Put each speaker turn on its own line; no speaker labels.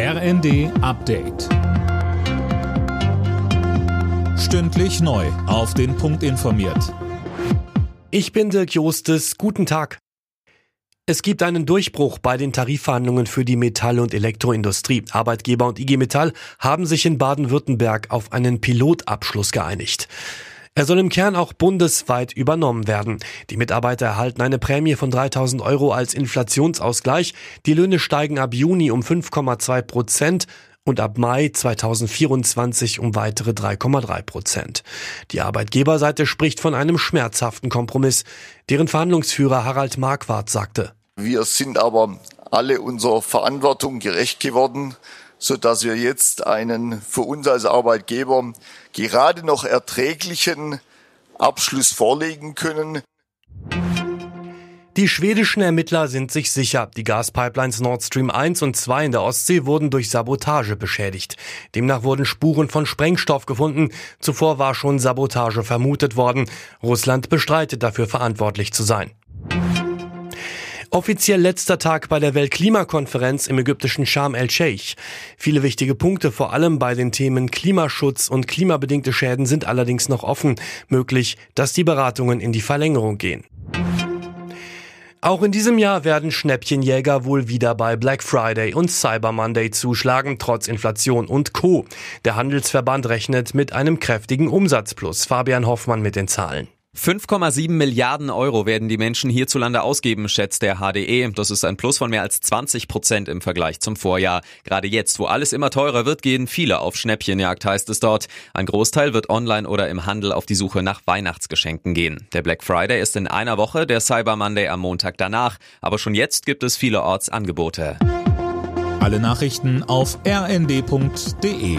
RND Update. Stündlich neu. Auf den Punkt informiert.
Ich bin Dirk Jostes. Guten Tag. Es gibt einen Durchbruch bei den Tarifverhandlungen für die Metall- und Elektroindustrie. Arbeitgeber und IG Metall haben sich in Baden-Württemberg auf einen Pilotabschluss geeinigt. Er soll im Kern auch bundesweit übernommen werden. Die Mitarbeiter erhalten eine Prämie von 3000 Euro als Inflationsausgleich. Die Löhne steigen ab Juni um 5,2 Prozent und ab Mai 2024 um weitere 3,3 Prozent. Die Arbeitgeberseite spricht von einem schmerzhaften Kompromiss, deren Verhandlungsführer Harald Marquardt sagte.
Wir sind aber alle unserer Verantwortung gerecht geworden so dass wir jetzt einen für uns als Arbeitgeber gerade noch erträglichen Abschluss vorlegen können.
Die schwedischen Ermittler sind sich sicher, die Gaspipelines Nord Stream 1 und 2 in der Ostsee wurden durch Sabotage beschädigt. Demnach wurden Spuren von Sprengstoff gefunden. Zuvor war schon Sabotage vermutet worden. Russland bestreitet dafür verantwortlich zu sein. Offiziell letzter Tag bei der Weltklimakonferenz im ägyptischen Sharm el-Sheikh. Viele wichtige Punkte, vor allem bei den Themen Klimaschutz und klimabedingte Schäden, sind allerdings noch offen. Möglich, dass die Beratungen in die Verlängerung gehen. Auch in diesem Jahr werden Schnäppchenjäger wohl wieder bei Black Friday und Cyber Monday zuschlagen, trotz Inflation und Co. Der Handelsverband rechnet mit einem kräftigen Umsatzplus. Fabian Hoffmann mit den Zahlen.
5,7 Milliarden Euro werden die Menschen hierzulande ausgeben, schätzt der HDE. Das ist ein Plus von mehr als 20 Prozent im Vergleich zum Vorjahr. Gerade jetzt, wo alles immer teurer wird, gehen viele auf Schnäppchenjagd, heißt es dort. Ein Großteil wird online oder im Handel auf die Suche nach Weihnachtsgeschenken gehen. Der Black Friday ist in einer Woche, der Cyber Monday am Montag danach. Aber schon jetzt gibt es vielerorts Angebote.
Alle Nachrichten auf rnd.de